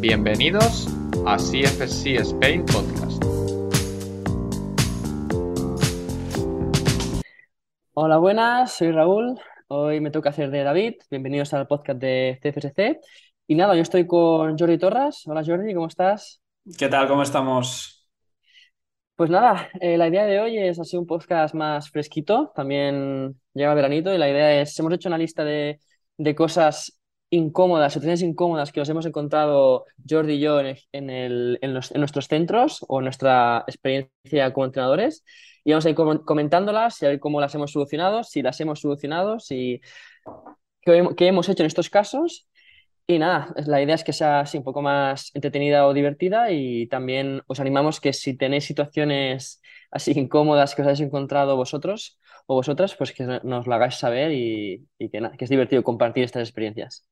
Bienvenidos a CFSC Spain Podcast. Hola, buenas, soy Raúl. Hoy me toca hacer de David. Bienvenidos al podcast de CFSC. Y nada, yo estoy con Jordi Torras. Hola Jordi, ¿cómo estás? ¿Qué tal? ¿Cómo estamos? Pues nada, eh, la idea de hoy es así un podcast más fresquito. También llega veranito y la idea es, hemos hecho una lista de, de cosas incómodas, situaciones incómodas que nos hemos encontrado Jordi y yo en, nuestros centros o nuestra experiencia como entrenadores y vamos a ir comentándolas y a ver cómo las hemos solucionado, si las hemos solucionado, si qué, hemos hecho en estos casos. Y nada, la idea es que sea así un poco más entretenida o divertida y también os animamos que si tenéis situaciones así incómodas que os habéis encontrado vosotros o vosotras, pues que nos lo hagáis saber y, que es divertido compartir estas experiencias.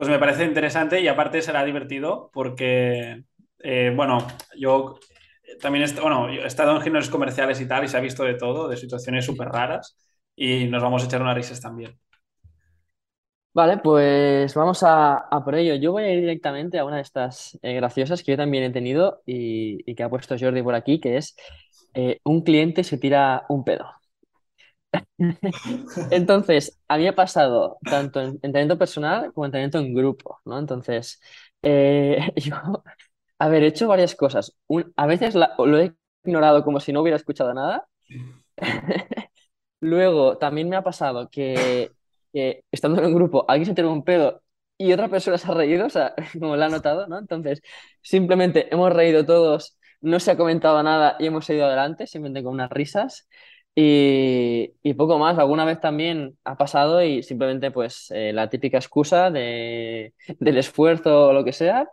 Pues me parece interesante y aparte será divertido porque, eh, bueno, yo también he, bueno, he estado en gimnasios comerciales y tal y se ha visto de todo, de situaciones súper raras y nos vamos a echar unas risas también. Vale, pues vamos a, a, por ello. Yo voy a ir directamente a una de estas eh, graciosas que yo también he tenido y, y, que ha puesto Jordi por aquí, que es eh, un cliente se tira un pedo. Entonces, a mí ha pasado tanto en entrenamiento personal como en en grupo, ¿no? Entonces, eh, yo, a ver, he hecho varias cosas. A veces la, lo he ignorado como si no hubiera escuchado nada. Luego, también me ha pasado que, que, estando en un grupo, alguien se tira un pedo y otra persona se ha reído, o sea, como lo ha notado, ¿no? Entonces, simplemente hemos reído todos, no se ha comentado nada y hemos seguido adelante, simplemente con unas risas. Y, y, poco más, alguna vez también ha pasado y simplemente pues eh, la típica excusa de, del esfuerzo o lo que sea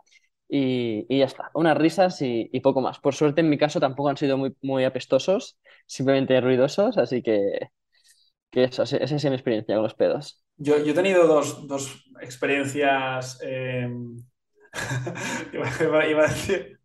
y, y ya está, unas risas y, y, poco más. Por suerte en mi caso tampoco han sido muy, muy apestosos, simplemente ruidosos, así que, que eso, esa es mi experiencia con los pedos. Yo, yo he tenido dos, dos experiencias, eh... iba, iba a decir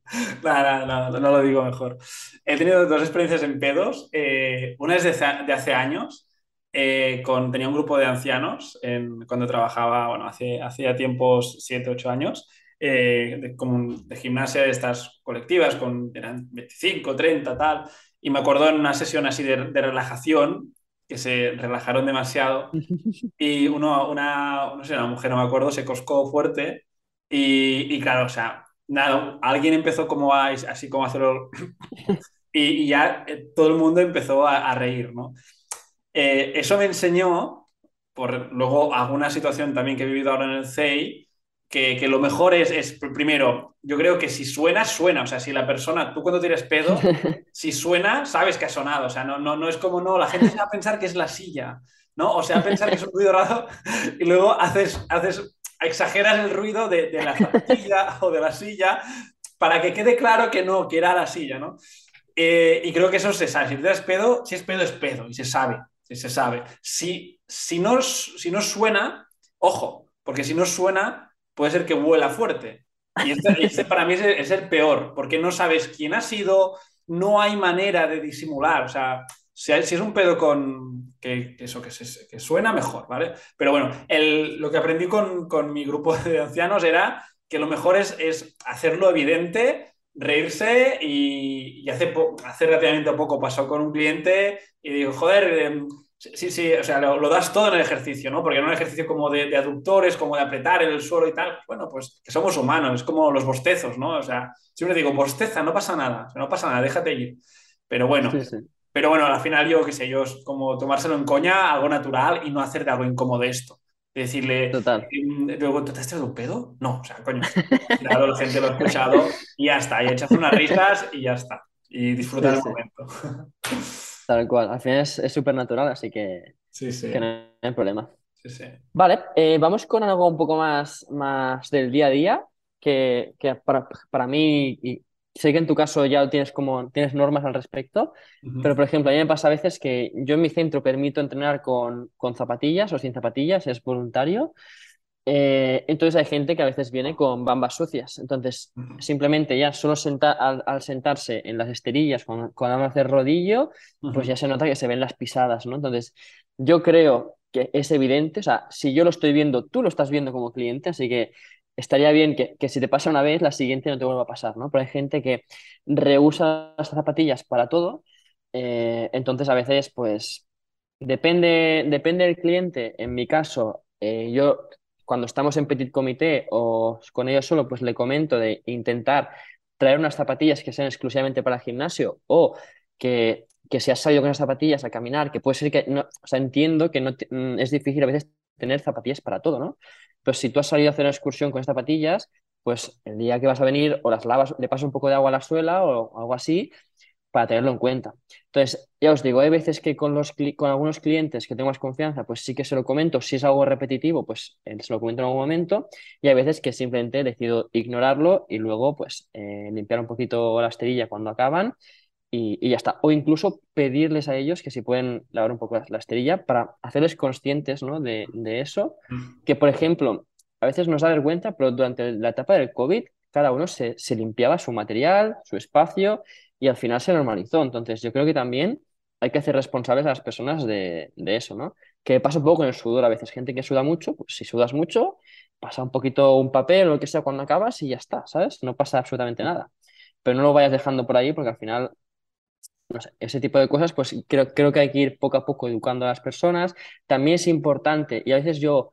no, no, no, no, lo digo mejor. He tenido dos experiencias en pedos. Eh, una es de, de, hace años. Eh, con, tenía un grupo de ancianos en, cuando trabajaba, bueno, hace, hacía tiempos, 7, 8 años, eh, de, como de gimnasia de estas colectivas, con, eran 25, 30, tal. Y me acuerdo en una sesión así de, de relajación, que se relajaron demasiado, y uno, una, no sé, una mujer, no me acuerdo, se coscó fuerte. Y, y claro, o sea, nada, alguien empezó como a, así como a hacerlo y, y, ya eh, todo el mundo empezó a, a reír, ¿no? Eh, eso me enseñó, por luego alguna situación también que he vivido ahora en el CEI, que, que lo mejor es, es, primero, yo creo que si suena, suena, o sea, si la persona, tú cuando tienes pedo, si suena, sabes que ha sonado, o sea, no, no, no es como, no, la gente se va a pensar que es la silla, ¿no? O sea, a pensar que es un ruido raro y luego haces, haces exageras el ruido de, de la zapatilla o de la silla para que quede claro que no, que era la silla, ¿no? Eh, y creo que eso se sabe. Si te das pedo, si es pedo, es pedo, y se sabe, si se sabe. Si, si, no, si no suena, ojo, porque si no suena, puede ser que vuela fuerte. Y este, este para mí es el, es el, peor, porque no sabes quién ha sido, no hay manera de disimular, o sea, si, hay, si es un pedo con que, que eso que, se, que, suena mejor, ¿vale? Pero bueno, el, lo que aprendí con, con, mi grupo de ancianos era que lo mejor es, es hacerlo evidente, reírse y, y hace, hace relativamente poco pasó con un cliente y digo, joder, eh, sí, sí, o sea, lo, lo, das todo en el ejercicio, ¿no? Porque no un ejercicio como de, de, aductores, como de apretar en el suelo y tal, bueno, pues que somos humanos, es como los bostezos, ¿no? O sea, siempre digo, bosteza, no pasa nada, no pasa nada, déjate ir. Pero bueno, sí, sí. Pero bueno, al final yo, qué sé, yo es como tomárselo en coña, algo natural y no hacer de algo incómodo esto. De decirle, Total. Eh, luego, ¿te has traído un pedo? No, o sea, coño. Claro, la gente lo ha escuchado y ya está. Y echas unas risas y ya está. Y disfrutar sí, el momento. Tal cual. Al final es súper natural, así que, sí, sí. que no hay problema. Sí, sí. Vale, eh, vamos con algo un poco más, más del día a día, que, que para, para mí y sé que en tu caso ya tienes como tienes normas al respecto, uh -huh. pero por ejemplo, a mí me pasa a veces que yo en mi centro permito entrenar con, con zapatillas o sin zapatillas, es voluntario. Eh, entonces hay gente que a veces viene con bambas sucias. Entonces, uh -huh. simplemente ya solo senta al, al, sentarse en las esterillas cuando, cuando van a hacer rodillo, uh -huh. pues ya se nota que se ven las pisadas, ¿no? Entonces, yo creo que es evidente, o sea, si yo lo estoy viendo, tú lo estás viendo como cliente, así que estaría bien que, que si te pasa una vez, la siguiente no te vuelva a pasar, ¿no? Pero hay gente que rehúsa las zapatillas para todo, eh, entonces a veces, pues, depende, depende del cliente. En mi caso, eh, yo cuando estamos en petit comité o con ellos solo, pues le comento de intentar traer unas zapatillas que sean exclusivamente para el gimnasio o que, que se ha salido con esas zapatillas a caminar, que puede ser que, no, o sea, entiendo que no mm, es difícil a veces tener zapatillas para todo, ¿no? Pero si tú has salido a hacer una excursión con estas zapatillas, pues el día que vas a venir o las lavas, le pasas un poco de agua a la suela o algo así para tenerlo en cuenta. Entonces, ya os digo, hay veces que con, los, con algunos clientes que tengo más confianza, pues sí que se lo comento. Si es algo repetitivo, pues eh, se lo comento en algún momento. Y hay veces que simplemente decido ignorarlo y luego, pues, eh, limpiar un poquito la esterilla cuando acaban y, ya está. O incluso pedirles a ellos que si pueden lavar un poco la, esterilla para hacerles conscientes ¿no? de, de eso. Mm. Que, por ejemplo, a veces nos da vergüenza, pero durante la etapa del COVID, cada uno se, se limpiaba su material, su espacio y al final se normalizó. Entonces, yo creo que también hay que hacer responsables a las personas de, eso, ¿no? Que pasa un poco con el sudor a veces. Gente que suda mucho, pues si sudas mucho, pasa un poquito un papel o lo que sea cuando acabas y ya está, ¿sabes? No pasa absolutamente nada. Pero no lo vayas dejando por ahí porque al final, ese tipo de cosas, pues creo, creo que hay que ir poco a poco educando a las personas. También es importante, y a veces yo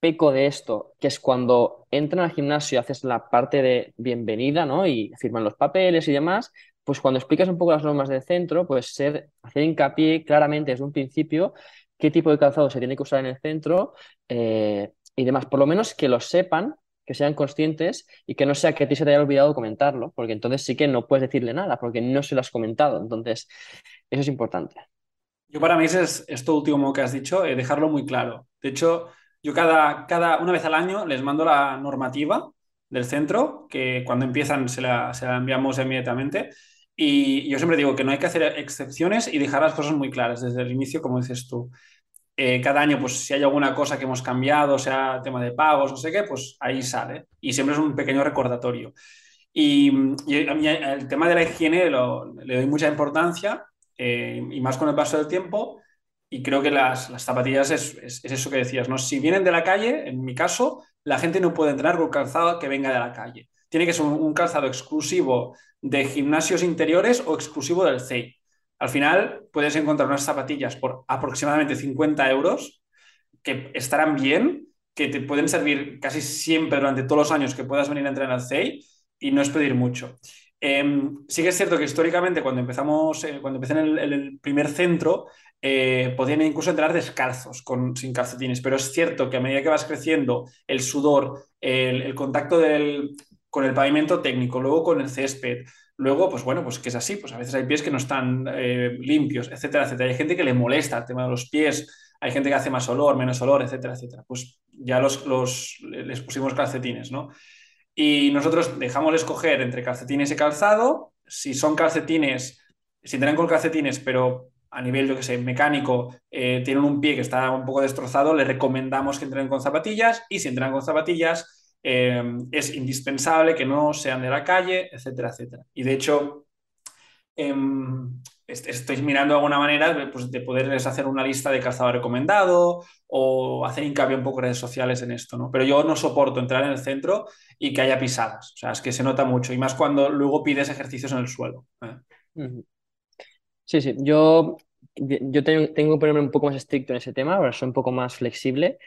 peco de esto, que es cuando entran al gimnasio y haces la parte de bienvenida, ¿no? Y firman los papeles y demás, pues cuando explicas un poco las normas del centro, pues ser, hacer hincapié claramente desde un principio qué tipo de calzado se tiene que usar en el centro eh, y demás. Por lo menos que lo sepan, que sean conscientes y que no sea que a ti se te haya olvidado comentarlo, porque entonces sí que no puedes decirle nada, porque no se lo has comentado. Entonces, eso es importante. Yo para mí es esto último que has dicho, eh, dejarlo muy claro. De hecho, yo cada, cada, una vez al año les mando la normativa del centro, que cuando empiezan se la, se la enviamos inmediatamente. Y yo siempre digo que no hay que hacer excepciones y dejar las cosas muy claras desde el inicio, como dices tú. Eh, cada año, pues si hay alguna cosa que hemos cambiado, sea tema de pagos, no sé qué, pues ahí sale. Y siempre es un pequeño recordatorio. Y, a mí el tema de la higiene le doy mucha importancia, eh, y más con el paso del tiempo, y creo que las, zapatillas es, eso que decías, ¿no? Si vienen de la calle, en mi caso, la gente no puede entrenar con calzado que venga de la calle. Tiene que ser un, calzado exclusivo de gimnasios interiores o exclusivo del CEI. Al final puedes encontrar unas zapatillas por aproximadamente 50 euros que estarán bien, que te pueden servir casi siempre durante todos los años que puedas venir a entrenar al CEI y no es pedir mucho. Em, sí que es cierto que históricamente cuando empezamos, eh, cuando empecé en el, primer centro, eh, podían incluso entrar descalzos, con, sin calcetines, pero es cierto que a medida que vas creciendo, el sudor, el, contacto con el pavimento técnico, luego con el césped, luego, pues bueno, pues que es así, pues a veces hay pies que no están eh, limpios, etcétera, etcétera. Hay gente que le molesta el tema de los pies, hay gente que hace más olor, menos olor, etcétera, etcétera. Pues ya los, los les pusimos calcetines, ¿no? Y nosotros dejamos escoger entre calcetines y calzado. Si son calcetines, si tienen con calcetines, pero a nivel, yo que sé, mecánico, eh, tienen un pie que está un poco destrozado, le recomendamos que entren con zapatillas. Y si entran con zapatillas, eh, es indispensable que no sean de la calle, etcétera, etcétera. Y de hecho, em, estáis mirando alguna manera pues, de poderles hacer una lista de calzado recomendado o hacer hincapié un poco en redes sociales en esto, ¿no? Pero yo no soporto entrar en el centro y que haya pisadas. O sea, es que se nota mucho y más cuando luego pides ejercicios en el suelo. ¿eh? Sí, sí. Yo, yo tengo, tengo ponerme un poco más estricto en ese tema, ahora soy un poco más flexible.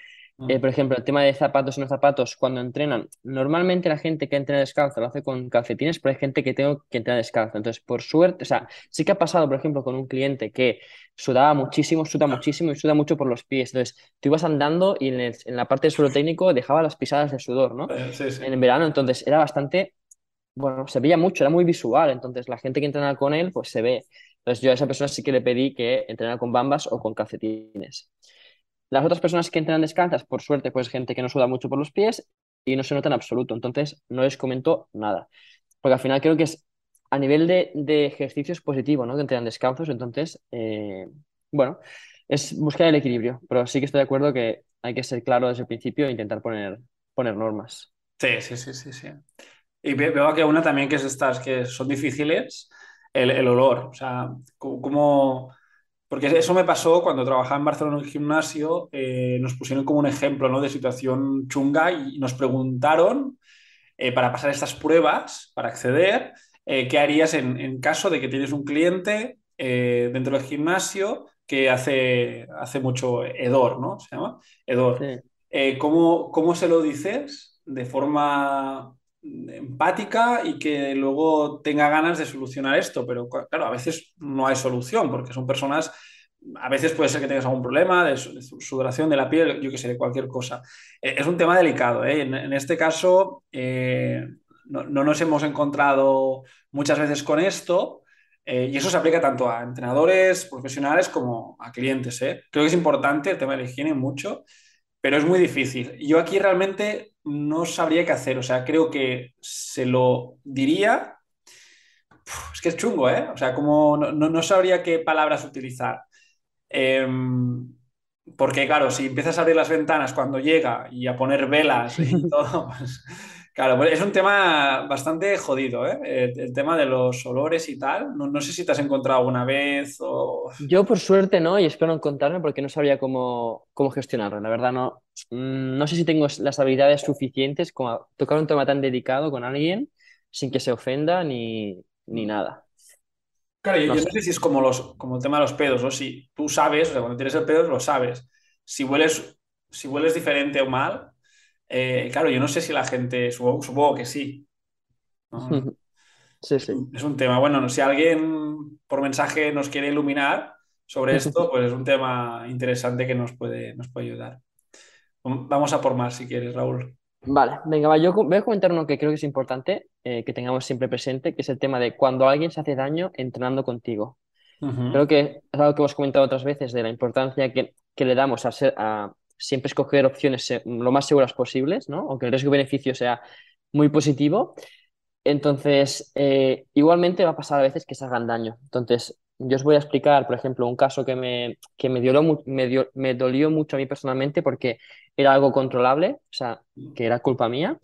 Eh, por ejemplo, el tema de zapatos y no zapatos, cuando entrenan, normalmente la gente que entrena descalzo lo hace con calcetines, pero hay gente que tengo que entrenar descalzo. Entonces, por suerte, o sea, sí que ha pasado, por ejemplo, con un cliente que sudaba muchísimo, suda muchísimo y suda mucho por los pies. Entonces, tú ibas andando y en, la parte del suelo técnico dejaba las pisadas de sudor, ¿no? Eh, en el verano, entonces era bastante, bueno, se veía mucho, era muy visual. Entonces, la gente que entrena con él, pues se ve. Entonces, yo a esa persona sí que le pedí que entrenara con bambas o con calcetines. Las otras personas que entrenan descalzas, por suerte, pues gente que no suda mucho por los pies y no se nota en absoluto. Entonces, no les comento nada. Porque al final creo que es a nivel de, de ejercicios positivo, ¿no? Que entrenan descalzos. Entonces, eh, bueno, es buscar el equilibrio. Pero sí que estoy de acuerdo que hay que ser claro desde el principio e intentar poner, poner normas. Sí, sí, sí, sí, sí. Y veo que una también que es estas que son difíciles, el, el olor. O sea, como porque eso me pasó cuando trabajaba en Barcelona en un gimnasio, eh, nos pusieron como un ejemplo ¿no? de situación chunga y nos preguntaron eh, para pasar estas pruebas, para acceder, eh, qué harías en, caso de que tienes un cliente dentro del gimnasio que hace, hace mucho hedor, ¿no? Se llama hedor. ¿cómo, ¿Cómo se lo dices de forma empática y que luego tenga ganas de solucionar esto, pero claro, a veces no hay solución porque son personas, a veces puede ser que tengas algún problema de, sudoración de la piel, yo que sé, de cualquier cosa. Eh, es un tema delicado, ¿eh? en, este caso eh, no, nos hemos encontrado muchas veces con esto. y eso se aplica tanto a entrenadores profesionales como a clientes. Creo que es importante el tema de la higiene mucho, pero es muy difícil. Yo aquí realmente no sabría qué hacer. O sea, creo que se lo diría. es que es chungo, ¿eh? O sea, como no, sabría qué palabras utilizar. Em, porque, claro, si empiezas a abrir las ventanas cuando llega y a poner velas y todo, pues, Claro, pues es un tema bastante jodido, ¿eh? El, tema de los olores y tal. No, sé si te has encontrado alguna vez o... Yo por suerte no, y espero encontrarme porque no sabría cómo, cómo gestionarlo. La verdad no, mm, no sé si tengo las habilidades suficientes como tocar un tema tan delicado con alguien sin que se ofenda ni, ni nada. Claro, yo no, sé. si es como, los, como el tema de los pedos, o si tú sabes, o sea, cuando tienes el pedo lo sabes. Si hueles, si hueles diferente o mal, eh, claro, yo no sé si la gente, supongo, que sí. Sí, sí. Es un tema. Bueno, si alguien por mensaje nos quiere iluminar sobre esto, pues es un tema interesante que nos puede, nos puede ayudar. Vamos a por más si quieres, Raúl. Vale, venga, va. Yo voy a comentar uno que creo que es importante eh, que tengamos siempre presente, que es el tema de cuando alguien se hace daño entrenando contigo. Creo que es algo que hemos comentado otras veces de la importancia que, que le damos a, ser, a, siempre escoger opciones lo más seguras posibles, ¿no? Aunque el riesgo-beneficio sea muy positivo. Entonces, eh, igualmente va a pasar a veces que se hagan daño. Entonces, yo os voy a explicar, por ejemplo, un caso que me, que me, me, me dolió mucho a mí personalmente porque era algo controlable, o sea, que era culpa mía,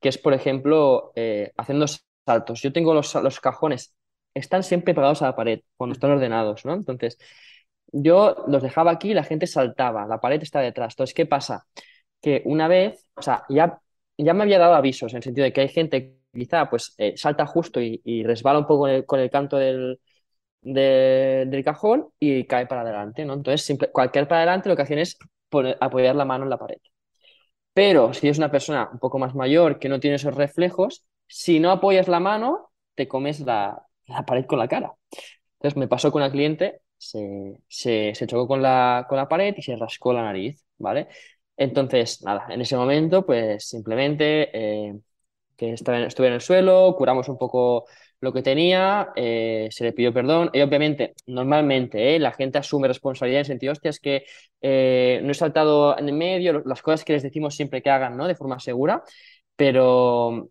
que es, por ejemplo, eh, haciendo saltos. Yo tengo los, los cajones, están siempre pegados a la pared cuando están ordenados, ¿no? Entonces, yo los dejaba aquí y la gente saltaba, la pared está detrás. Entonces, ¿qué pasa? Que una vez, o sea, ya, ya me había dado avisos en el sentido de que hay gente que quizá pues eh, salta justo y, resbala un poco con el, canto del, del cajón y cae para adelante, ¿no? Entonces, simple, cualquier para adelante lo que hacen es apoyar la mano en la pared. Pero si es una persona un poco más mayor que no tiene esos reflejos, si no apoyas la mano, te comes la, la pared con la cara. Entonces me pasó con una cliente se, se, chocó con la, con la pared y se rascó la nariz, ¿vale? Entonces, nada, en ese momento, pues simplemente eh, que estaba, estuve en el suelo, curamos un poco lo que tenía, eh, se le pidió perdón y obviamente, normalmente, eh, la gente asume responsabilidad en el sentido, hostia, que no he saltado en el medio, las cosas que les decimos siempre que hagan, ¿no? De forma segura, pero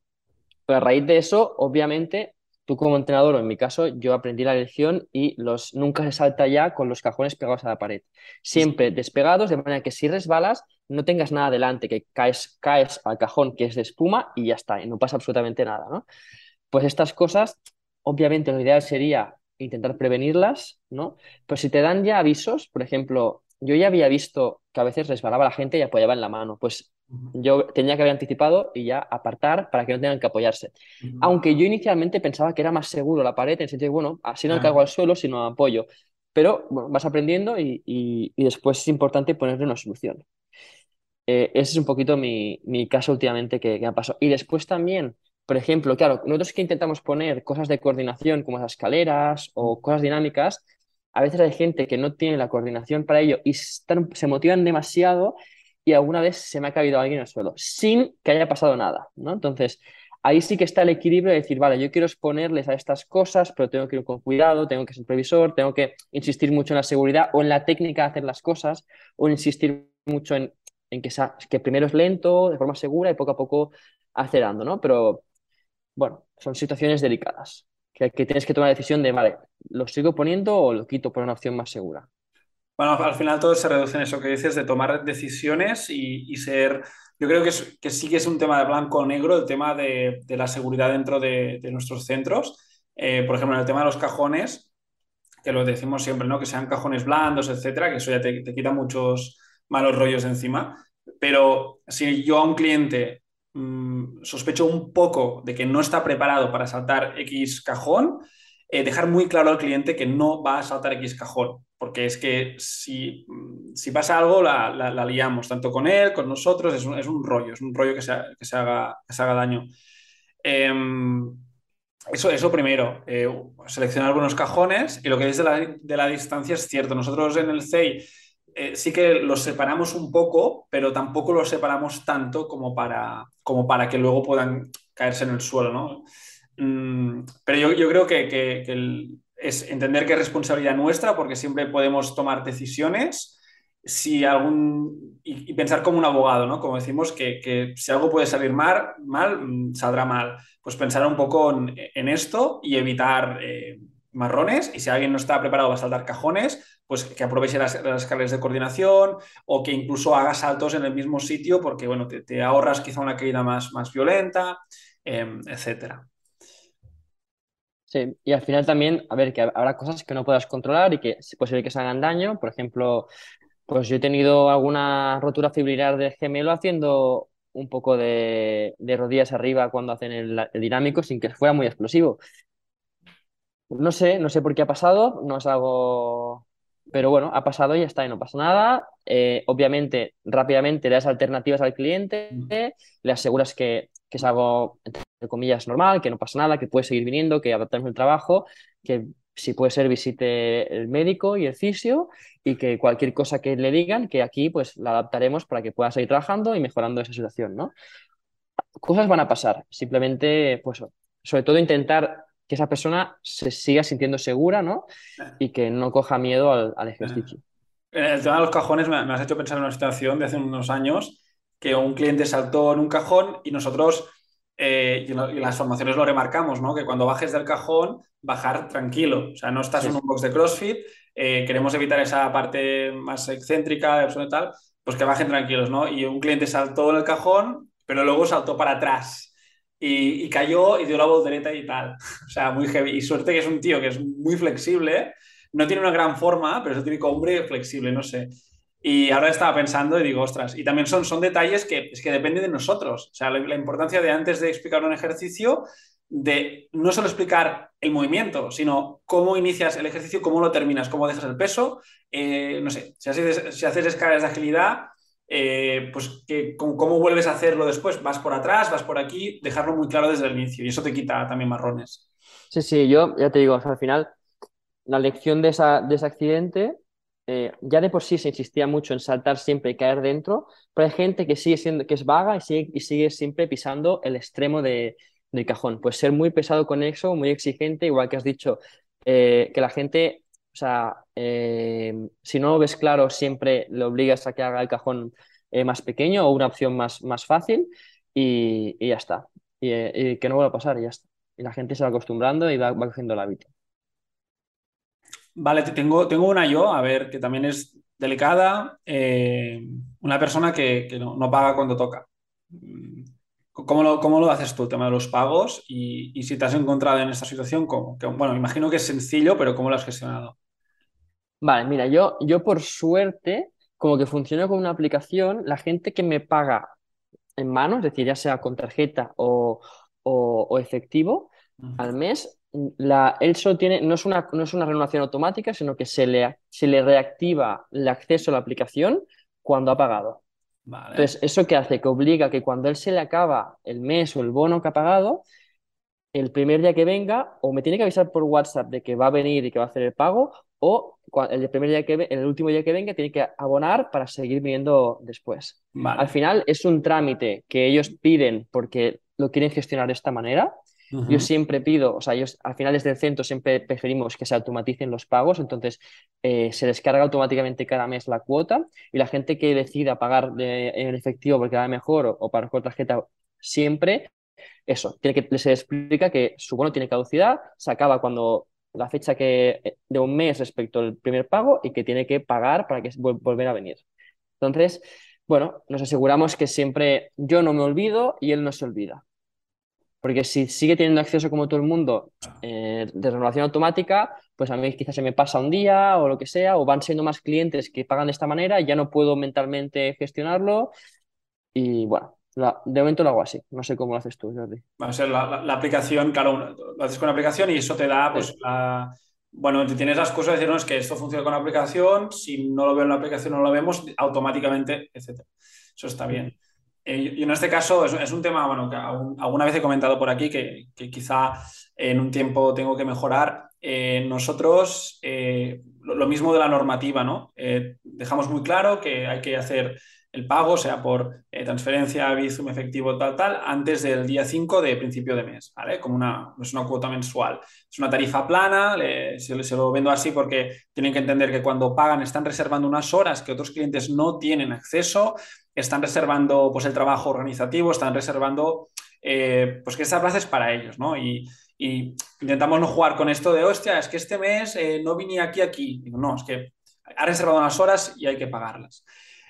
a raíz de eso, obviamente, tú como entrenador, o en mi caso, yo aprendí la lección y los, nunca se salta ya con los cajones pegados a la pared. Siempre despegados, de manera que si resbalas, no tengas nada delante, que caes, caes al cajón que es de espuma y ya está, y no pasa absolutamente nada, ¿no? Pues estas cosas, obviamente lo ideal sería intentar prevenirlas, ¿no? Pero si te dan ya avisos, por ejemplo, yo ya había visto que a veces resbalaba la gente y apoyaba en la mano, pues yo tenía que haber anticipado y ya apartar para que no tengan que apoyarse. Aunque yo inicialmente pensaba que era más seguro la pared, en el sentido de, bueno, así no caigo al suelo, sino apoyo. Pero bueno, vas aprendiendo y, y, después es importante ponerle una solución. Eh, ese es un poquito mi, mi caso últimamente que, que, me pasado. Y después también, por ejemplo, claro, nosotros que intentamos poner cosas de coordinación como las escaleras o cosas dinámicas, a veces hay gente que no tiene la coordinación para ello y están, se motivan demasiado y alguna vez se me ha caído alguien al suelo, sin que haya pasado nada, ¿no? Entonces, ahí sí que está el equilibrio de decir, vale, yo quiero exponerles a estas cosas, pero tengo que ir con cuidado, tengo que ser previsor, tengo que insistir mucho en la seguridad o en la técnica de hacer las cosas, o insistir mucho en, en que, que primero es lento, de forma segura y poco a poco acelerando, ¿no? Pero, bueno, son situaciones delicadas, que, que tienes que tomar la decisión de, vale, ¿lo sigo poniendo o lo quito por una opción más segura? Bueno, al final todo se reduce en eso que dices de tomar decisiones y, ser. Yo creo que, que, sí que es un tema de blanco o negro el tema de, la seguridad dentro de, nuestros centros. Eh, por ejemplo, en el tema de los cajones, que lo decimos siempre, ¿no? Que sean cajones blandos, etcétera, que eso ya te, te quita muchos malos rollos de encima. Pero si yo a un cliente mmm, sospecho un poco de que no está preparado para saltar X cajón, eh, dejar muy claro al cliente que no va a saltar X cajón, porque es que si, si pasa algo la, la, liamos, tanto con él, con nosotros, es un, es un rollo, es un rollo que se, que se, haga, se haga daño. Eh, eso, eso primero, eh, seleccionar algunos cajones y lo que dices de la, de la distancia es cierto. Nosotros en el CEI eh, sí que los separamos un poco, pero tampoco los separamos tanto como para, como para que luego puedan caerse en el suelo, ¿no? Mm, pero yo, yo, creo que, que, es entender que es responsabilidad nuestra porque siempre podemos tomar decisiones si algún, y, pensar como un abogado, ¿no? Como decimos, que, que, si algo puede salir mal, mal, mm, saldrá mal. Pues pensar un poco en, esto y evitar eh, marrones. Y si alguien no está preparado para saltar cajones, pues que aproveche las, las escaleras de coordinación o que incluso haga saltos en el mismo sitio porque, bueno, te, te ahorras quizá una caída más, más violenta, eh, etcétera. Sí, y al final también, a ver, que habrá cosas que no puedas controlar y que es posible que se hagan daño. Por ejemplo, pues yo he tenido alguna rotura fibrilar de gemelo haciendo un poco de, de rodillas arriba cuando hacen el, el, dinámico sin que fuera muy explosivo. No sé, no sé por qué ha pasado, no es algo... Pero bueno, ha pasado y ya está, y no pasa nada. Eh, obviamente, rápidamente le das alternativas al cliente, le aseguras que, que es algo, entre comillas, normal, que no pasa nada, que puede seguir viniendo, que adaptamos el trabajo, que si puede ser visite el médico y el fisio y que cualquier cosa que le digan, que aquí pues la adaptaremos para que pueda seguir trabajando y mejorando esa situación, ¿no? Cosas van a pasar, simplemente, pues, sobre todo intentar que esa persona se siga sintiendo segura, ¿no? Y que no coja miedo al, al ejercicio. El tema de los cajones me, me has hecho pensar en una situación de hace unos años que un cliente saltó en un cajón y nosotros eh, y, las formaciones lo remarcamos, ¿no? Que cuando bajes del cajón, bajar tranquilo. O sea, no estás sí. en un box de CrossFit, eh, queremos evitar esa parte más excéntrica, de tal, pues que bajen tranquilos, ¿no? Y un cliente saltó en el cajón, pero luego saltó para atrás. Y, y cayó y dio la voltereta y tal. O sea, muy heavy. Y suerte que es un tío que es muy flexible, no tiene una gran forma, pero es un típico hombre flexible, no sé. Y ahora estaba pensando y digo, ostras, y también son, son detalles que, es que dependen de nosotros. O sea, la, importancia de antes de explicar un ejercicio, de no solo explicar el movimiento, sino cómo inicias el ejercicio, cómo lo terminas, cómo dejas el peso. Eh, no sé, si haces, escalas de agilidad, eh, pues que, cómo, cómo, vuelves a hacerlo después. Vas por atrás, vas por aquí, dejarlo muy claro desde el inicio. Y eso te quita también marrones. Sí, sí, yo ya te digo, al final, la lección de, esa, de ese accidente eh, ya de por sí se insistía mucho en saltar siempre y caer dentro, pero hay gente que sigue siendo, que es vaga y sigue, y sigue siempre pisando el extremo de, del cajón. Pues ser muy pesado con eso, muy exigente, igual que has dicho, eh, que la gente, o sea, eh, si no lo ves claro, siempre le obligas a que haga el cajón más pequeño o una opción más, más fácil y, y ya está. Y, y, que no vuelva a pasar y ya está. Y la gente se va acostumbrando y va, va cogiendo el hábito. Vale, tengo, tengo una yo, a ver, que también es delicada. Eh, una persona que, que no, no, paga cuando toca. ¿Cómo lo, ¿Cómo lo, haces tú, el tema de los pagos? Y, y, si te has encontrado en esta situación, ¿cómo? Que, bueno, imagino que es sencillo, pero ¿cómo lo has gestionado? Vale, mira, yo, yo por suerte, como que funciona con una aplicación, la gente que me paga en mano, es decir, ya sea con tarjeta o, o, o efectivo, al mes, la, él solo tiene, no es, una, no es una renovación automática, sino que se le, se le reactiva el acceso a la aplicación cuando ha pagado. Vale. Entonces, ¿eso qué hace? Que obliga que cuando él se le acaba el mes o el bono que ha pagado, el primer día que venga, o me tiene que avisar por WhatsApp de que va a venir y que va a hacer el pago, o el primer día que el último día que venga tiene que abonar para seguir viniendo después. Vale. Al final es un trámite que ellos piden porque lo quieren gestionar de esta manera Uh -huh. Yo siempre pido, o sea, yo, al final desde el centro siempre preferimos que se automaticen los pagos, entonces eh, se descarga automáticamente cada mes la cuota y la gente que decida pagar de, en efectivo porque va mejor o, o para con tarjeta siempre, eso, tiene que, se explica que su bono tiene caducidad, se acaba cuando la fecha que, eh, de un mes respecto al primer pago y que tiene que pagar para que volver a venir. Entonces, bueno, nos aseguramos que siempre yo no me olvido y él no se olvida. Porque si sigue teniendo acceso como todo el mundo eh, de renovación automática, pues a mí quizás se me pasa un día o lo que sea, o van siendo más clientes que pagan de esta manera, ya no puedo mentalmente gestionarlo y bueno, de momento lo hago así, no sé cómo lo haces tú, Jordi. Va a ser la, aplicación, claro, lo haces con la aplicación y eso te da pues la bueno, tienes las cosas de decir, no, es que esto funciona con la aplicación, si no lo veo en la aplicación no lo vemos, automáticamente, etc. Eso está bien. Eh, y en este caso es, un tema, bueno, que alguna vez he comentado por aquí que, quizá en un tiempo tengo que mejorar. Eh, nosotros, eh, lo, mismo de la normativa, ¿no? dejamos muy claro que hay que hacer el pago, sea por eh, transferencia, Bizum, efectivo, tal, tal, antes del día 5 de principio de mes, ¿vale? Como una, es una cuota mensual. Es una tarifa plana, se, se, lo vendo así porque tienen que entender que cuando pagan están reservando unas horas que otros clientes no tienen acceso, están reservando pues, el trabajo organizativo, están reservando eh, pues que esta plaza es para ellos, ¿no? Y, intentamos no jugar con esto de, hostia, es que este mes eh, no vine aquí, aquí. no, es que ha reservado unas horas y hay que pagarlas.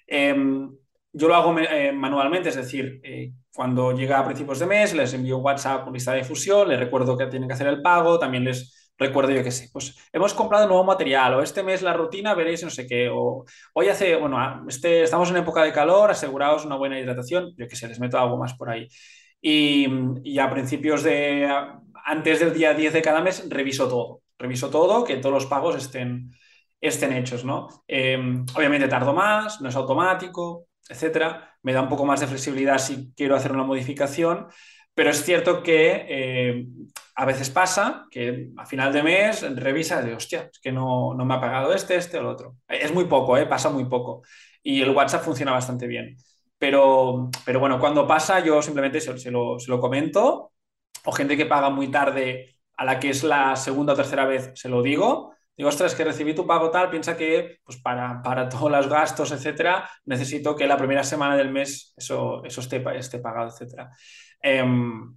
Em, yo lo hago eh, manualmente, es decir, eh, cuando llega a principios de mes, les envío WhatsApp con lista de difusión, les recuerdo que tienen que hacer el pago, también les recuerdo yo que sé, pues hemos comprado nuevo material, o este mes la rutina veréis no sé qué, o hoy hace, bueno, este, estamos en época de calor, aseguraos una buena hidratación, yo que sé, les meto algo más por ahí. Y, y a principios de, antes del día 10 de cada mes, reviso todo, reviso todo, que todos los pagos estén estén hechos, ¿no? Em, obviamente tardo más, no es automático, etcétera. Me da un poco más de flexibilidad si quiero hacer una modificación, pero es cierto que eh, a veces pasa que a final de mes revisa de, hostia, es que no, me ha pagado este, este o el otro. Es muy poco, ¿eh? pasa muy poco. Y el WhatsApp funciona bastante bien. Pero, pero bueno, cuando pasa yo simplemente se, lo, se lo comento o gente que paga muy tarde a la que es la segunda o tercera vez se lo digo digo, ostras, que recibí tu pago tal, piensa que pues para, para todos los gastos, etcétera, necesito que la primera semana del mes eso, eso esté, esté pagado, etcétera. Em,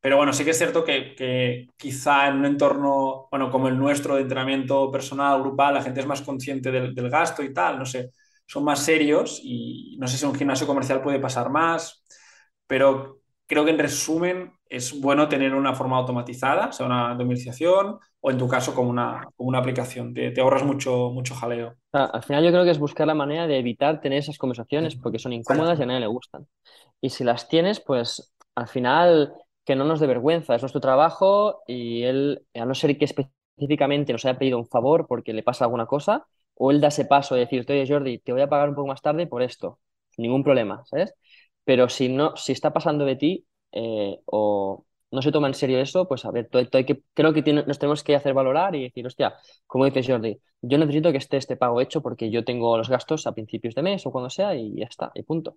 pero bueno, sí que es cierto que, que, quizá en un entorno, bueno, como el nuestro de entrenamiento personal, grupal, la gente es más consciente del, del gasto y tal, no sé, son más serios y no sé si un gimnasio comercial puede pasar más, pero creo que en resumen es bueno tener una forma automatizada, sea una domiciliación o en tu caso como una, como una aplicación. Te, ahorras mucho, mucho jaleo. al final yo creo que es buscar la manera de evitar tener esas conversaciones porque son incómodas y a nadie le gustan. Y si las tienes, pues al final que no nos dé vergüenza, es nuestro trabajo y él, a no ser que específicamente nos haya pedido un favor porque le pasa alguna cosa, o él da ese paso de decir, oye Jordi, te voy a pagar un poco más tarde por esto, ningún problema, ¿sabes? Pero si no, si está pasando de ti eh, o no se toma en serio eso, pues a ver, hay que, creo que nos tenemos que hacer valorar y decir, hostia, como dices Jordi, yo necesito que esté este pago hecho porque yo tengo los gastos a principios de mes o cuando sea y ya está, y punto.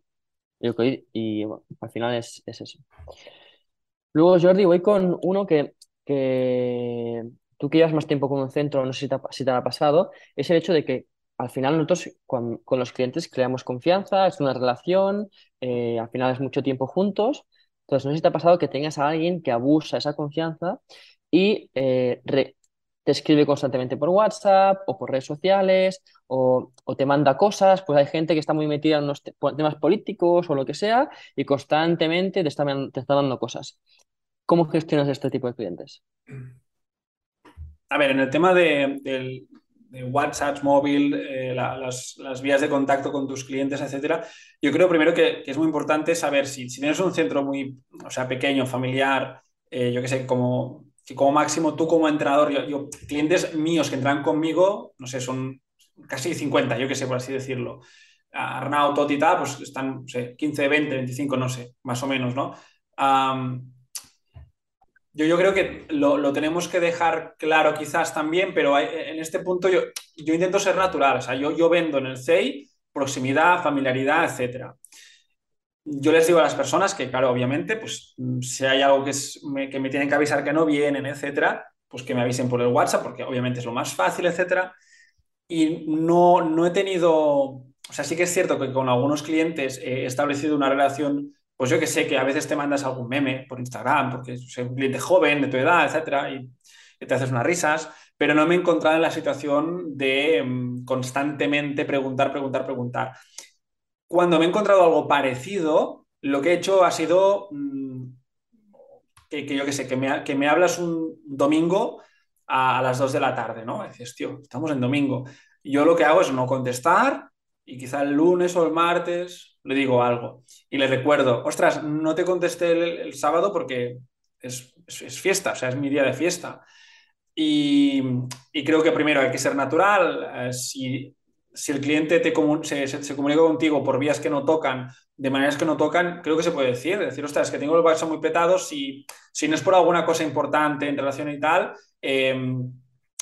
Y, bueno, al final es, es, eso. Luego, Jordi, voy con uno que, que tú que llevas más tiempo con un centro, no sé si te, si te ha pasado, es el hecho de que al final nosotros con, los clientes creamos confianza, es una relación, eh, al final es mucho tiempo juntos. Entonces, no sé si te ha pasado que tengas a alguien que abusa esa confianza y eh, te escribe constantemente por WhatsApp o por redes sociales o, te manda cosas. Pues hay gente que está muy metida en los temas políticos o lo que sea y constantemente te está, te está dando cosas. ¿Cómo gestionas este tipo de clientes? A ver, en el tema de, del, de WhatsApp, móvil, eh, las, vías de contacto con tus clientes, etcétera. Yo creo primero que, es muy importante saber si, si, tienes un centro muy, o sea, pequeño, familiar, eh, yo qué sé, como, como máximo tú como entrenador, yo, clientes míos que entran conmigo, no sé, son casi 50, yo qué sé, por así decirlo. Arnau, Tot y tal, pues están, no sé, 15, 20, 25, no sé, más o menos, ¿no? Yo, yo creo que lo, tenemos que dejar claro quizás también, pero en este punto yo, yo intento ser natural. O sea, yo, yo vendo en el CEI proximidad, familiaridad, etc. Yo les digo a las personas que, claro, obviamente, pues si hay algo que, me, que me tienen que avisar que no vienen, etcétera, pues que me avisen por el WhatsApp, porque obviamente es lo más fácil, etcétera. Y no, no he tenido, o sea, sí que es cierto que con algunos clientes he establecido una relación pues yo que sé, que a veces te mandas algún meme por Instagram, porque soy un cliente joven de tu edad, etcétera, y, te haces unas risas, pero no me he encontrado en la situación de mm, constantemente preguntar, preguntar, preguntar. Cuando me he encontrado algo parecido, lo que he hecho ha sido mm, que, yo que sé, que me, que me hablas un domingo a, las 2 de la tarde, ¿no? dices, tío, estamos en domingo. Yo lo que hago es no contestar y quizá el lunes o el martes le digo algo. Y le recuerdo, ostras, no te contesté el, sábado porque es, fiesta, o sea, es mi día de fiesta. Y, creo que primero hay que ser natural. Eh, si, si, el cliente te se, se, comunica contigo por vías que no tocan, de maneras que no tocan, creo que se puede decir. Decir, ostras, es que tengo el WhatsApp muy petado. Si, si no es por alguna cosa importante en relación y tal, em,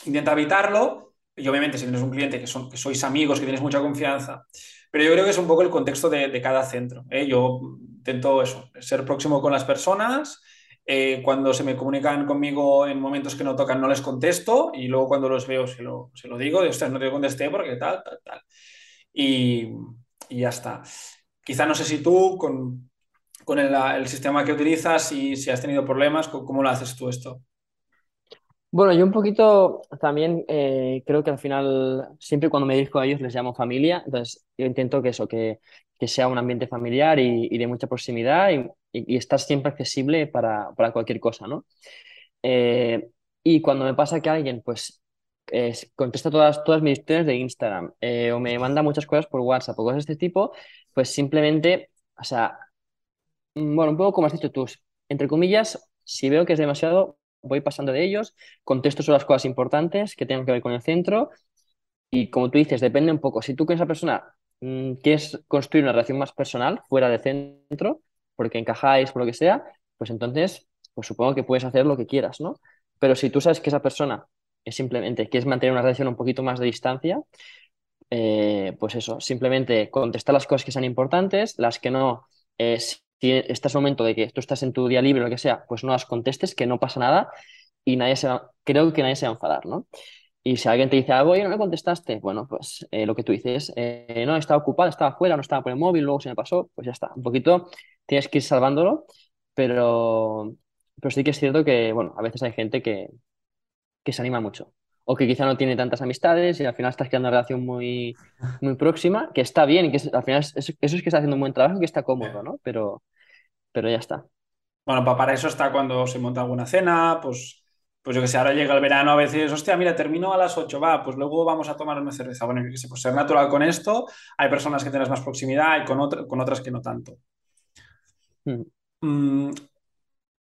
intenta evitarlo. Y obviamente, si tienes un cliente que, son, que sois amigos, que tienes mucha confianza. Pero yo creo que es un poco el contexto de, de cada centro. ¿eh? Yo intento eso, ser próximo con las personas eh, cuando se me comunican conmigo en momentos que no tocan, no les contesto y luego cuando los veo se lo, se lo digo, de ustedes no te contesté porque tal, tal, tal. Y, y ya está. Quizá no sé si tú, con, con el, el, sistema que utilizas, y si has tenido problemas, ¿cómo lo haces tú esto? Bueno, yo un poquito también eh, creo que al final, siempre cuando me dirijo a ellos les llamo familia, entonces yo intento que eso, que, que sea un ambiente familiar y, y de mucha proximidad y, y, estar siempre accesible para, para cualquier cosa, ¿no? Eh, y cuando me pasa que alguien, pues, contesta todas, todas mis historias de Instagram eh, o me manda muchas cosas por WhatsApp o cosas de este tipo, pues simplemente, o sea, mm, bueno, un poco como has dicho tú, entre comillas, si veo que es demasiado, voy pasando de ellos, contesto solo las cosas importantes que tengan que ver con el centro y como tú dices, depende un poco. Si tú con esa persona mm, quieres construir una relación más personal fuera del centro, porque encajáis, por lo que sea, pues entonces, pues supongo que puedes hacer lo que quieras, ¿no? Pero si tú sabes que esa persona es simplemente quieres mantener una relación un poquito más de distancia, eh, pues eso, simplemente contestar las cosas que sean importantes, las que no, eh, si estás en un momento de que tú estás en tu día libre o lo que sea, pues no las contestes, que no pasa nada y nadie se va, creo que nadie se va a enfadar, ¿no? Y si alguien te dice algo y no me contestaste, bueno, pues eh, lo que tú dices, no, estaba ocupado, estaba fuera, no estaba por el móvil, luego se me pasó, pues ya está. Un poquito tienes que ir salvándolo, pero, pero sí que es cierto que, bueno, a veces hay gente que, que se anima mucho. O que quizá no tiene tantas amistades y al final estás creando una relación muy, muy próxima, que está bien y que al final eso, es que está haciendo un buen trabajo y que está cómodo, ¿no? Pero, pero ya está. Bueno, para eso está cuando se monta alguna cena, pues, pues yo que sé, ahora llega el verano a veces, hostia, mira, termino a las 8, va, pues luego vamos a tomar una cerveza. Bueno, yo que sé, pues ser natural con esto, hay personas que tienes más proximidad y con, con otras que no tanto. Mm. Mm,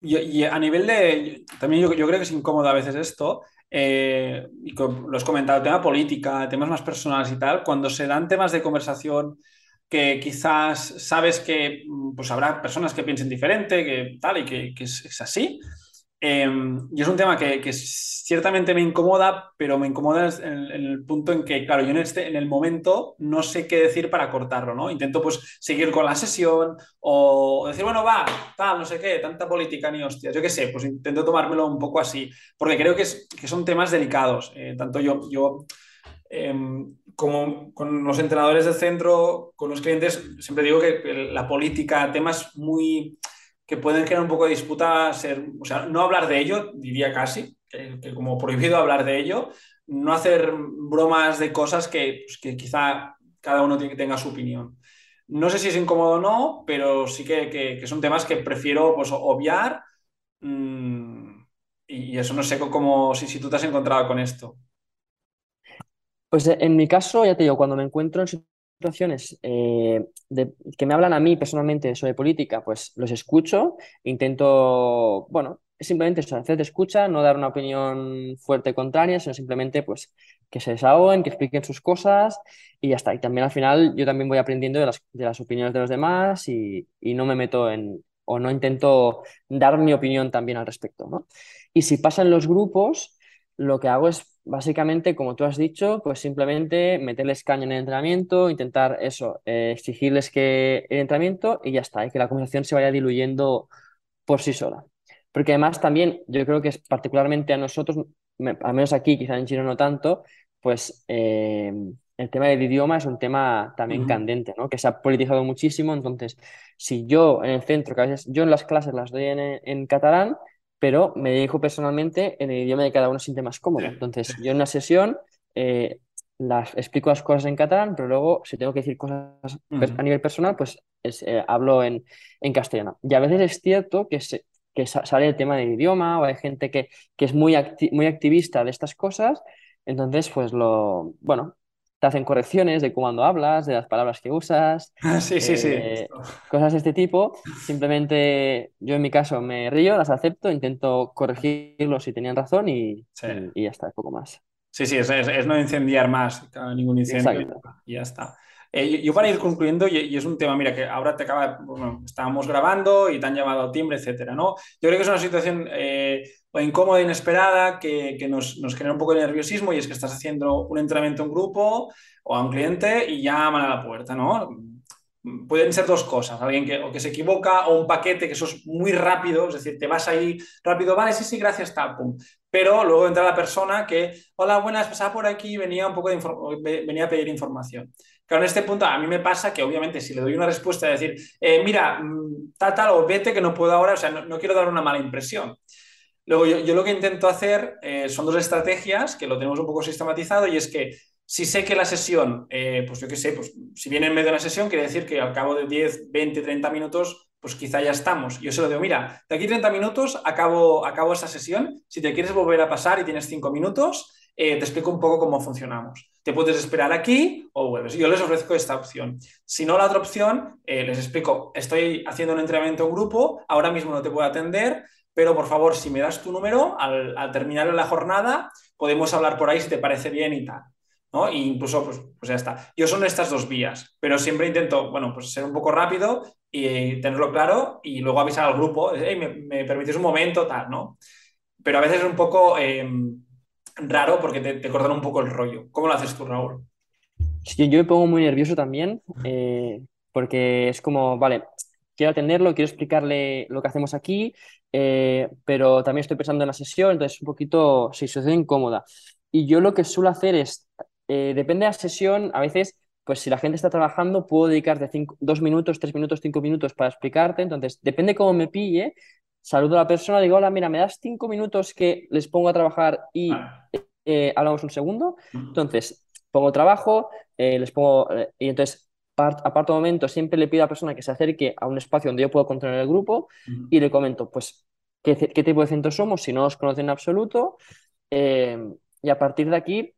y, a nivel de, también yo, creo que es incómodo a veces esto, eh, y lo has comentado, tema política, temas más personales y tal, cuando se dan temas de conversación que quizás sabes que mm, pues habrá personas que piensen diferente, que tal, y que, es, así, Em, y es un tema que, ciertamente me incomoda, pero me incomoda en, el punto en que, claro, yo en, este, en el momento no sé qué decir para cortarlo, ¿no? Intento pues seguir con la sesión o decir, bueno, va, tal, no sé qué, tanta política ni hostias, yo qué sé, pues intento tomármelo un poco así, porque creo que, es, que son temas delicados. Eh, tanto yo, yo em, como con los entrenadores del centro, con los clientes, siempre digo que la política, temas muy que pueden crear un poco de disputa, ser, o sea, no hablar de ello, diría casi, que, como prohibido hablar de ello, no hacer bromas de cosas que, pues, que quizá cada uno tenga su opinión. No sé si es incómodo o no, pero sí que, que son temas que prefiero pues, obviar. Mm, y, eso no sé cómo, si, si tú te has encontrado con esto. Pues en mi caso, ya te digo, cuando me encuentro en situaciones eh, que me hablan a mí personalmente sobre política, pues los escucho, intento, bueno, simplemente eso, hacer de escucha, no dar una opinión fuerte contraria, sino simplemente pues que se desahoguen, que expliquen sus cosas y ya está. Y también al final yo también voy aprendiendo de las, de las opiniones de los demás y, y, no me meto en, o no intento dar mi opinión también al respecto, ¿no? Y si pasan los grupos, lo que hago es básicamente, como tú has dicho, pues simplemente meterles caña en el entrenamiento, intentar eso, eh, exigirles que el entrenamiento y ya está, y que la conversación se vaya diluyendo por sí sola. Porque además también yo creo que es particularmente a nosotros, al menos aquí, quizá en Chile no tanto, pues eh, el tema del idioma es un tema también candente, ¿no? Que se ha politizado muchísimo. Entonces, si yo en el centro, que a veces yo en las clases las doy en, en catalán, pero me dirijo personalmente en el idioma de cada uno siente más cómodo. Entonces, yo en una sesión eh, las, explico las cosas en catalán, pero luego si tengo que decir cosas a nivel personal, pues eh, hablo en, en, castellano. Y a veces es cierto que se, que sale el tema del idioma o hay gente que, que es muy, muy activista de estas cosas, entonces pues lo, bueno, te hacen correcciones de cuando hablas, de las palabras que usas, sí, sí, sí. Eh, cosas de este tipo. Simplemente yo en mi caso me río, las acepto, intento corregirlos si tenían razón y, y, ya está, poco más. Sí, sí, es, no incendiar más ningún incendio y ya está. Eh, yo, para ir concluyendo, y, es un tema, mira, que ahora te acaba, bueno, estábamos grabando y te han llamado timbre, etcétera, ¿no? Yo creo que es una situación eh, incómoda, inesperada, que, que nos, nos, genera un poco de nerviosismo y es que estás haciendo un entrenamiento en grupo o a un cliente y llaman a la puerta, ¿no? pueden ser dos cosas, alguien que, o que se equivoca o un paquete que eso es muy rápido, es decir, te vas ahí rápido, vale, sí, sí, gracias, tal, pum. Pero luego entra la persona que, hola, buenas, pasaba por aquí, venía un poco de venía a pedir información. Claro, en este punto a mí me pasa que obviamente si le doy una respuesta de decir, eh, mira, mm, tal, tal, o vete que no puedo ahora, o sea, no, quiero dar una mala impresión. Luego yo, lo que intento hacer eh, son dos estrategias que lo tenemos un poco sistematizado y es que si sé que la sesión, eh, pues yo qué sé, pues si viene en medio de una sesión, quiere decir que al cabo de 10, 20, 30 minutos, pues quizá ya estamos. Yo se lo digo, mira, de aquí 30 minutos acabo, acabo esta sesión. Si te quieres volver a pasar y tienes 5 minutos, eh, te explico un poco cómo funcionamos. Te puedes esperar aquí o vuelves. Yo les ofrezco esta opción. Si no, la otra opción, les explico, estoy haciendo un entrenamiento en grupo, ahora mismo no te puedo atender, pero por favor, si me das tu número, al, terminar la jornada, podemos hablar por ahí si te parece bien y tal. ¿no? E incluso, pues, pues, ya está. Yo son estas dos vías, pero siempre intento, bueno, pues ser un poco rápido y tenerlo claro y luego avisar al grupo, hey, me, me permitís un momento, tal, ¿no? Pero a veces es un poco em, raro porque te, cortan un poco el rollo. ¿Cómo lo haces tú, Raúl? Yo me pongo muy nervioso también eh, porque es como, vale, quiero atenderlo, quiero explicarle lo que hacemos aquí, eh, pero también estoy pensando en la sesión, entonces un poquito, sí, situación incómoda. Y yo lo que suelo hacer es eh, depende de la sesión, a veces, pues si la gente está trabajando, puedo dedicarte cinco, dos minutos, tres minutos, cinco minutos para explicarte. Entonces, depende cómo me pille, saludo a la persona, digo, hola, mira, ¿me das cinco minutos que les pongo a trabajar y eh, hablamos un segundo? Entonces, pongo trabajo, eh, les pongo, y entonces aparto momento, siempre le pido a la persona que se acerque a un espacio donde yo puedo controlar el grupo y le comento, pues, qué, qué, tipo de centro somos, si no os conocen en absoluto. y a partir de aquí,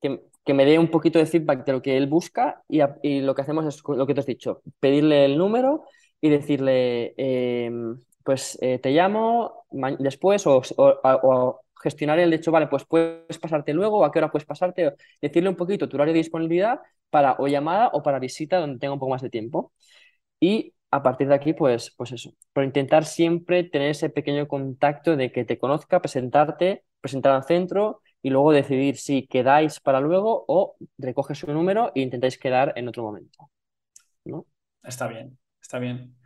que, me dé un poquito de feedback de lo que él busca y, lo que hacemos es lo que te has dicho, pedirle el número y decirle, em, pues eh, te llamo después o, gestionar el hecho, vale, pues puedes pasarte luego, a qué hora puedes pasarte, decirle un poquito tu horario de disponibilidad para o llamada o para visita donde tenga un poco más de tiempo. Y a partir de aquí, pues, pues eso, pero intentar siempre tener ese pequeño contacto de que te conozca, presentarte, presentar al centro y luego decidir si quedáis para luego o recoges su número e intentáis quedar en otro momento. ¿no? Está bien, está bien.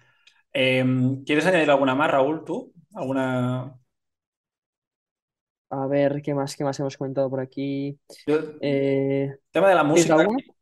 Em, ¿Quieres añadir alguna más, Raúl, tú? ¿Alguna...? A ver, ¿qué más, qué más hemos comentado por aquí? Eh, tema de la música.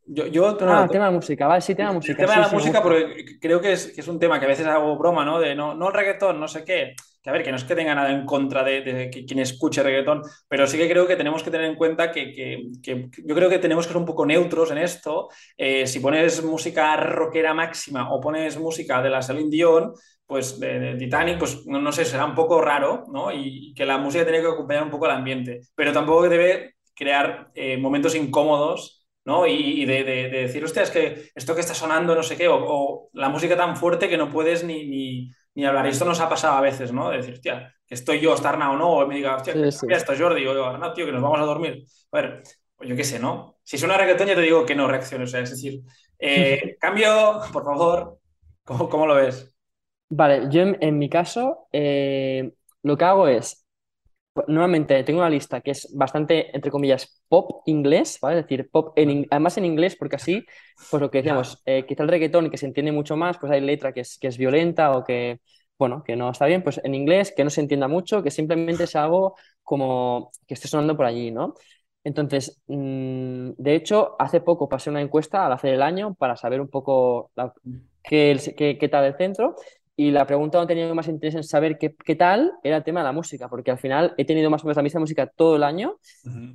Yo, yo ah, tema de música, vale, sí, tema de música. El tema de la música, porque creo que es, que es, un tema que a veces hago broma, ¿no? De no, no el reggaetón, no sé qué. Que a ver, que no es que tenga nada en contra de, de, quien escuche reggaetón, pero sí que creo que tenemos que tener en cuenta que, que, que yo creo que tenemos que ser un poco neutros en esto. Eh, si pones música rockera máxima o pones música de la Celine Dion, pues de, Titanic, pues no, no, sé, será un poco raro, ¿no? Y, que la música tiene que acompañar un poco el ambiente, pero tampoco debe crear eh, momentos incómodos ¿no? Y, de, decir, hostia, es que esto que está sonando, no sé qué, o, la música tan fuerte que no puedes ni, ni, hablar. Y esto nos ha pasado a veces, ¿no? De decir, hostia, que estoy yo, estar o no, o me diga, hostia, sí, esto, Jordi, o no, tío, que nos vamos a dormir. A ver, pues yo qué sé, ¿no? Si suena reggaetón, ya te digo que no reacciones, o sea, es decir, eh, cambio, por favor, ¿cómo, lo ves? Vale, yo en, mi caso, eh, lo que hago es, Nuevamente tengo una lista que es bastante, entre comillas, pop inglés, ¿vale? Es decir, pop en, además en inglés, porque así, pues lo que decíamos, eh, quizá el reggaetón que se entiende mucho más, pues hay letra que es, que es violenta o que, bueno, que no está bien, pues en inglés, que no se entienda mucho, que simplemente es algo como que esté sonando por allí, ¿no? Entonces, mm, de hecho, hace poco pasé una encuesta al hacer el año para saber un poco qué, qué, qué tal el centro y la pregunta no tenía más interés en saber qué, qué, tal era el tema de la música, porque al final he tenido más o menos la misma música todo el año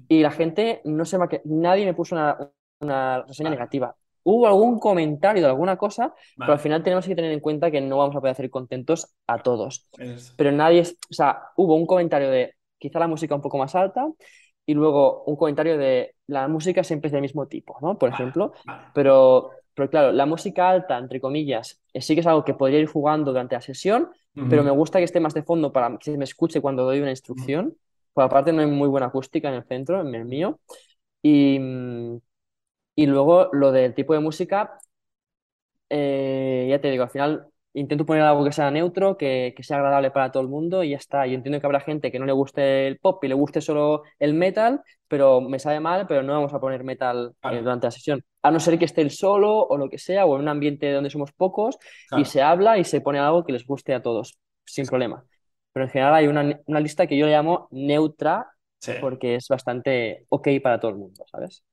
y la gente no se me nadie me puso una, una reseña negativa. hubo algún comentario de alguna cosa, pero al final tenemos que tener en cuenta que no vamos a poder hacer contentos a todos. Pero nadie, o sea, hubo un comentario de quizá la música un poco más alta y luego un comentario de la música siempre es del mismo tipo, ¿no? Por ejemplo, pero, pero claro, la música alta, entre comillas, eh, sí que es algo que podría ir jugando durante la sesión, pero me gusta que esté más de fondo para que se me escuche cuando doy una instrucción. Por aparte no hay muy buena acústica en el centro, en el mío. Y, y luego lo del tipo de música, eh, ya te digo, al final intento poner algo que sea neutro, que, que, sea agradable para todo el mundo y ya está. Yo entiendo que habrá gente que no le guste el pop y le guste solo el metal, pero me sabe mal, pero no vamos a poner metal eh, durante la sesión. A no ser que esté el solo o lo que sea, o en un ambiente donde somos pocos y se habla y se pone algo que les guste a todos, sin problema. Pero en general hay una, una lista que yo le llamo neutra porque es bastante ok para todo el mundo, ¿sabes?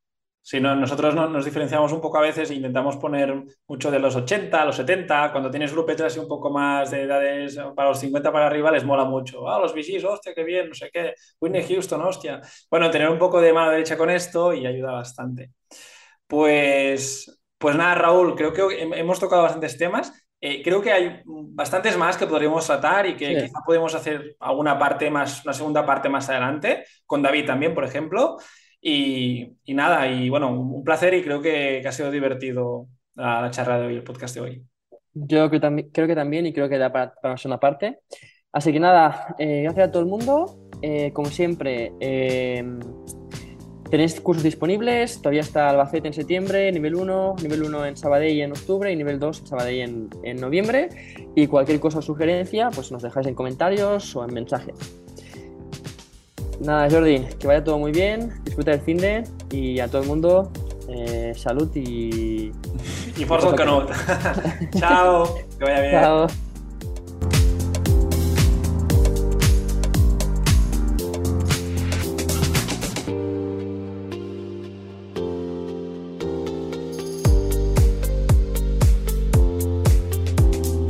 Sí, nosotros nos diferenciamos un poco a veces e intentamos poner mucho de los 80, los 70, cuando tienes grupetes así un poco más de edades para los 50 para arriba les mola mucho. Ah, los VGs, hostia, qué bien, no sé qué. Whitney Houston, hostia. Bueno, tener un poco de mano derecha con esto y ayuda bastante. Pues, pues nada, Raúl, creo que hemos tocado bastantes temas. Eh, creo que hay bastantes más que podríamos tratar y que quizá podemos hacer alguna parte más, una segunda parte más adelante, con David también, por ejemplo. Y, nada, y bueno, un placer y creo que, ha sido divertido la, charla de hoy, el podcast de hoy. Yo creo, también, creo que también y creo que da para, para una parte. Así que nada, eh, gracias a todo el mundo. Eh, como siempre, em, tenéis cursos disponibles. Todavía está Albacete en septiembre, nivel 1, nivel 1 en Sabadell en octubre y nivel 2 en Sabadell en, en noviembre. Y cualquier cosa o sugerencia, pues nos dejáis en comentarios o en mensajes. Nada, Jordi, que vaya todo muy bien, disfruta del fin de y a todo el mundo eh, salud y. Y por Canut. Chao, que vaya bien. Chao.